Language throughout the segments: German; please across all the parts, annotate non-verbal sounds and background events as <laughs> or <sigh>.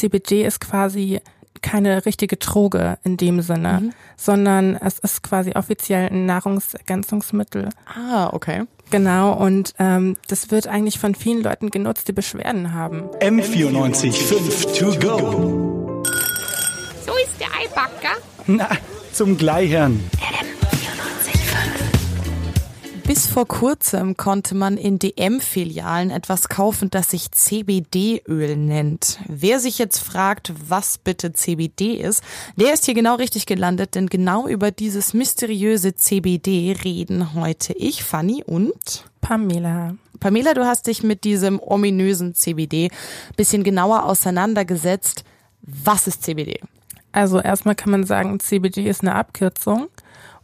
CBD ist quasi keine richtige Droge in dem Sinne, mhm. sondern es ist quasi offiziell ein Nahrungsergänzungsmittel. Ah, okay. Genau, und ähm, das wird eigentlich von vielen Leuten genutzt, die Beschwerden haben. M94 5 to go. So ist der Eibacker. Na, zum Gleichern. Bis vor kurzem konnte man in DM-Filialen etwas kaufen, das sich CBD-Öl nennt. Wer sich jetzt fragt, was bitte CBD ist, der ist hier genau richtig gelandet, denn genau über dieses mysteriöse CBD reden heute ich, Fanny und Pamela. Pamela, du hast dich mit diesem ominösen CBD bisschen genauer auseinandergesetzt. Was ist CBD? Also erstmal kann man sagen, CBD ist eine Abkürzung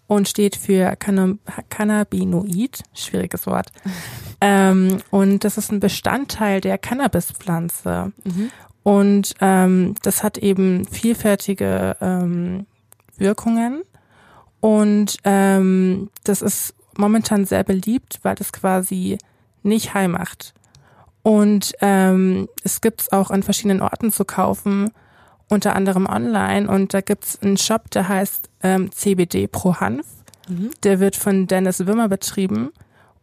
und steht für Cannabinoid, schwieriges Wort. <laughs> ähm, und das ist ein Bestandteil der Cannabispflanze. Mhm. Und ähm, das hat eben vielfältige ähm, Wirkungen. Und ähm, das ist momentan sehr beliebt, weil das quasi nicht heil macht. Und ähm, es gibt's auch an verschiedenen Orten zu kaufen unter anderem online und da gibt's einen Shop, der heißt ähm, CBD Pro Hanf. Mhm. Der wird von Dennis Wimmer betrieben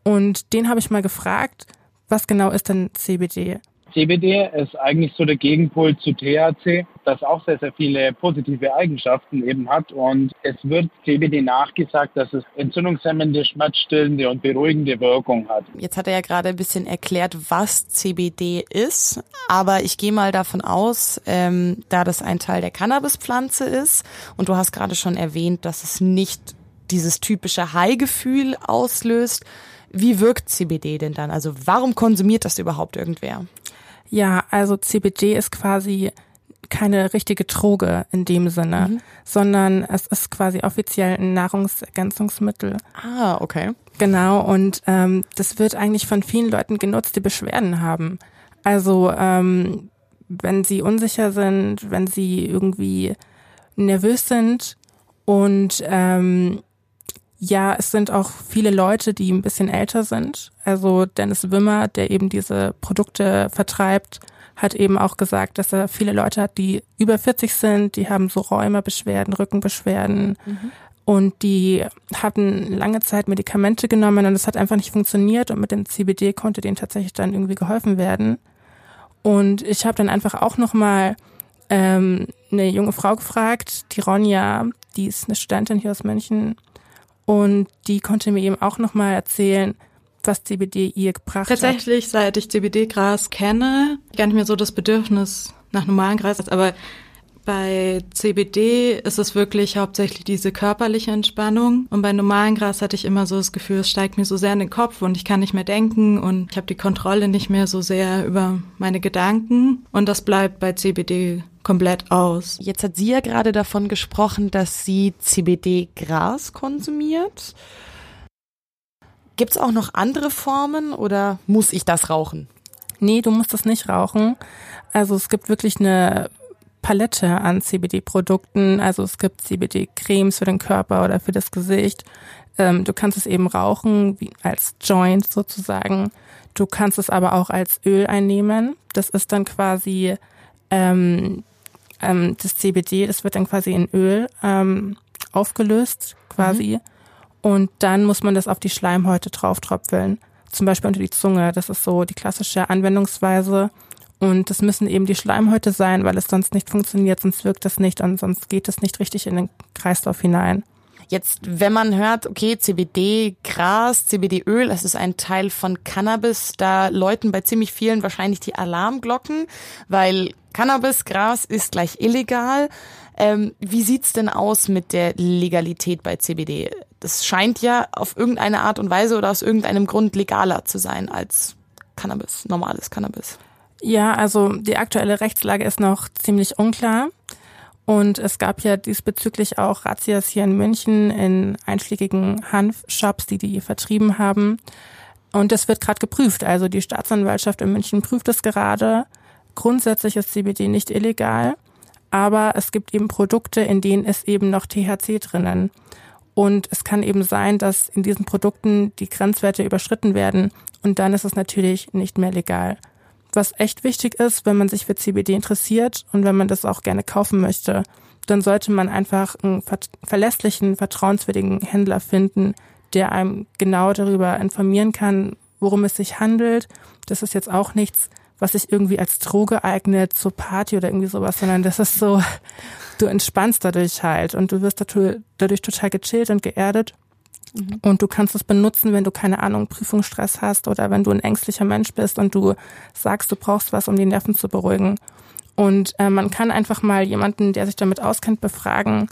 und den habe ich mal gefragt, was genau ist denn CBD? CBD ist eigentlich so der Gegenpol zu THC, das auch sehr, sehr viele positive Eigenschaften eben hat. Und es wird CBD nachgesagt, dass es entzündungshemmende, schmerzstillende und beruhigende Wirkung hat. Jetzt hat er ja gerade ein bisschen erklärt, was CBD ist. Aber ich gehe mal davon aus, ähm, da das ein Teil der Cannabispflanze ist und du hast gerade schon erwähnt, dass es nicht dieses typische High-Gefühl auslöst. Wie wirkt CBD denn dann? Also warum konsumiert das überhaupt irgendwer? Ja, also CBD ist quasi keine richtige Droge in dem Sinne, mhm. sondern es ist quasi offiziell ein Nahrungsergänzungsmittel. Ah, okay. Genau, und ähm, das wird eigentlich von vielen Leuten genutzt, die Beschwerden haben. Also ähm, wenn sie unsicher sind, wenn sie irgendwie nervös sind und ähm, ja, es sind auch viele Leute, die ein bisschen älter sind. Also Dennis Wimmer, der eben diese Produkte vertreibt, hat eben auch gesagt, dass er viele Leute hat, die über 40 sind, die haben so Rheumabeschwerden, Rückenbeschwerden mhm. und die hatten lange Zeit Medikamente genommen und es hat einfach nicht funktioniert und mit dem CBD konnte denen tatsächlich dann irgendwie geholfen werden. Und ich habe dann einfach auch nochmal ähm, eine junge Frau gefragt, die Ronja, die ist eine Studentin hier aus München und die konnte mir eben auch nochmal erzählen, was CBD ihr gebracht Tatsächlich, hat. Tatsächlich, seit ich CBD-Gras kenne, gar nicht mehr so das Bedürfnis nach normalen Gras, aber bei CBD ist es wirklich hauptsächlich diese körperliche Entspannung und bei normalen Gras hatte ich immer so das Gefühl, es steigt mir so sehr in den Kopf und ich kann nicht mehr denken und ich habe die Kontrolle nicht mehr so sehr über meine Gedanken und das bleibt bei CBD komplett aus. Jetzt hat sie ja gerade davon gesprochen, dass sie CBD-Gras konsumiert. Gibt es auch noch andere Formen oder muss ich das rauchen? Nee, du musst das nicht rauchen. Also es gibt wirklich eine Palette an CBD-Produkten. Also es gibt CBD-Cremes für den Körper oder für das Gesicht. Ähm, du kannst es eben rauchen, wie als Joint sozusagen. Du kannst es aber auch als Öl einnehmen. Das ist dann quasi ähm, ähm, das CBD, das wird dann quasi in Öl ähm, aufgelöst quasi. Mhm. Und dann muss man das auf die Schleimhäute drauf tropfeln. Zum Beispiel unter die Zunge. Das ist so die klassische Anwendungsweise. Und das müssen eben die Schleimhäute sein, weil es sonst nicht funktioniert, sonst wirkt das nicht und sonst geht es nicht richtig in den Kreislauf hinein. Jetzt, wenn man hört, okay, CBD, Gras, CBD-Öl, das ist ein Teil von Cannabis, da läuten bei ziemlich vielen wahrscheinlich die Alarmglocken, weil Cannabis, Gras ist gleich illegal. Ähm, wie sieht's denn aus mit der Legalität bei CBD? Das scheint ja auf irgendeine Art und Weise oder aus irgendeinem Grund legaler zu sein als Cannabis, normales Cannabis. Ja, also die aktuelle Rechtslage ist noch ziemlich unklar. Und es gab ja diesbezüglich auch Razzias hier in München in einschlägigen Hanfshops, die die vertrieben haben. Und das wird gerade geprüft. Also die Staatsanwaltschaft in München prüft es gerade. Grundsätzlich ist CBD nicht illegal, aber es gibt eben Produkte, in denen ist eben noch THC drinnen. Und es kann eben sein, dass in diesen Produkten die Grenzwerte überschritten werden und dann ist es natürlich nicht mehr legal. Was echt wichtig ist, wenn man sich für CBD interessiert und wenn man das auch gerne kaufen möchte, dann sollte man einfach einen verlässlichen, vertrauenswürdigen Händler finden, der einem genau darüber informieren kann, worum es sich handelt. Das ist jetzt auch nichts, was sich irgendwie als Droge eignet zur Party oder irgendwie sowas, sondern das ist so, <laughs> du entspannst dadurch halt und du wirst dadurch total gechillt und geerdet. Mhm. Und du kannst es benutzen, wenn du keine Ahnung, Prüfungsstress hast oder wenn du ein ängstlicher Mensch bist und du sagst, du brauchst was, um die Nerven zu beruhigen. Und äh, man kann einfach mal jemanden, der sich damit auskennt, befragen.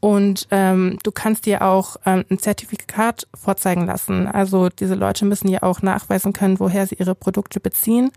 Und ähm, du kannst dir auch ähm, ein Zertifikat vorzeigen lassen. Also diese Leute müssen ja auch nachweisen können, woher sie ihre Produkte beziehen.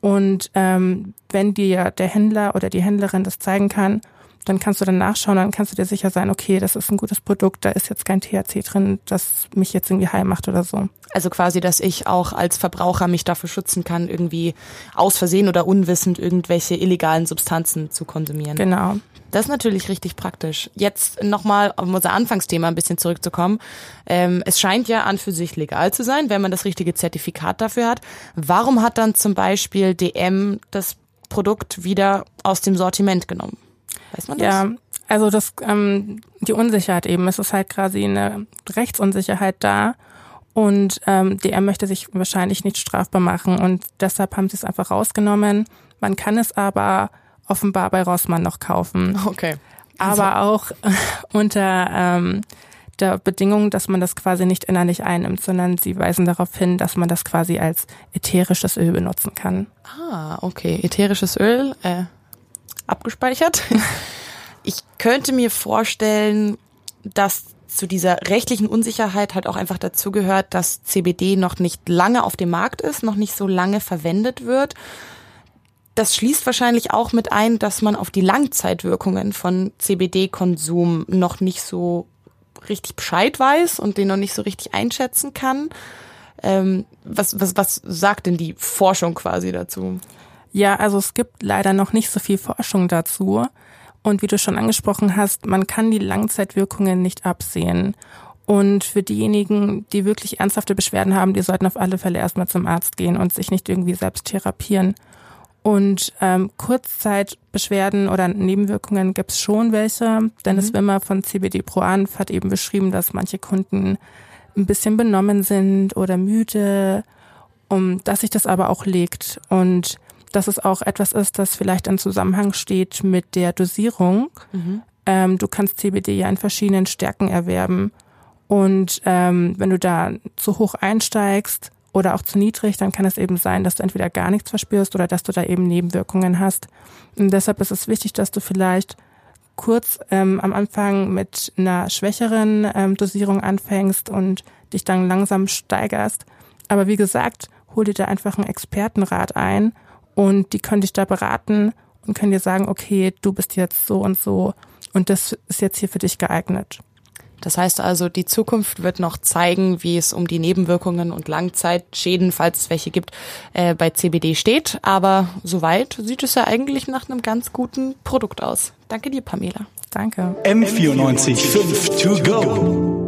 Und ähm, wenn dir der Händler oder die Händlerin das zeigen kann, dann kannst du dann nachschauen, dann kannst du dir sicher sein, okay, das ist ein gutes Produkt, da ist jetzt kein THC drin, das mich jetzt irgendwie heil macht oder so. Also quasi, dass ich auch als Verbraucher mich dafür schützen kann, irgendwie aus Versehen oder unwissend irgendwelche illegalen Substanzen zu konsumieren. Genau. Das ist natürlich richtig praktisch. Jetzt nochmal um unser Anfangsthema ein bisschen zurückzukommen. Ähm, es scheint ja an für sich legal zu sein, wenn man das richtige Zertifikat dafür hat. Warum hat dann zum Beispiel DM das Produkt wieder aus dem Sortiment genommen? Weiß man das? Ja, also das, ähm, die Unsicherheit eben. Es ist halt quasi eine Rechtsunsicherheit da. Und ähm, DM möchte sich wahrscheinlich nicht strafbar machen. Und deshalb haben sie es einfach rausgenommen. Man kann es aber offenbar bei Rossmann noch kaufen. Okay. Also. Aber auch <laughs> unter ähm, der Bedingung, dass man das quasi nicht innerlich einnimmt, sondern sie weisen darauf hin, dass man das quasi als ätherisches Öl benutzen kann. Ah, okay. Ätherisches Öl, äh, abgespeichert. <laughs> Ich könnte mir vorstellen, dass zu dieser rechtlichen Unsicherheit halt auch einfach dazu gehört, dass CBD noch nicht lange auf dem Markt ist, noch nicht so lange verwendet wird das schließt wahrscheinlich auch mit ein, dass man auf die Langzeitwirkungen von CBD-Konsum noch nicht so richtig Bescheid weiß und den noch nicht so richtig einschätzen kann. Ähm, was, was, was sagt denn die Forschung quasi dazu? Ja, also es gibt leider noch nicht so viel Forschung dazu. Und wie du schon angesprochen hast, man kann die Langzeitwirkungen nicht absehen. Und für diejenigen, die wirklich ernsthafte Beschwerden haben, die sollten auf alle Fälle erstmal zum Arzt gehen und sich nicht irgendwie selbst therapieren. Und ähm, Kurzzeitbeschwerden oder Nebenwirkungen gibt es schon welche. Dennis mhm. Wimmer von CBD Pro Anf hat eben beschrieben, dass manche Kunden ein bisschen benommen sind oder müde, um dass sich das aber auch legt und dass es auch etwas ist, das vielleicht in Zusammenhang steht mit der Dosierung. Mhm. Ähm, du kannst CBD ja in verschiedenen Stärken erwerben und ähm, wenn du da zu hoch einsteigst, oder auch zu niedrig, dann kann es eben sein, dass du entweder gar nichts verspürst oder dass du da eben Nebenwirkungen hast. Und deshalb ist es wichtig, dass du vielleicht kurz ähm, am Anfang mit einer schwächeren ähm, Dosierung anfängst und dich dann langsam steigerst. Aber wie gesagt, hol dir da einfach einen Expertenrat ein und die können dich da beraten und können dir sagen, okay, du bist jetzt so und so und das ist jetzt hier für dich geeignet. Das heißt also, die Zukunft wird noch zeigen, wie es um die Nebenwirkungen und Langzeitschäden, falls es welche gibt, äh, bei CBD steht. Aber soweit sieht es ja eigentlich nach einem ganz guten Produkt aus. Danke dir, Pamela. Danke. M94 5 to go.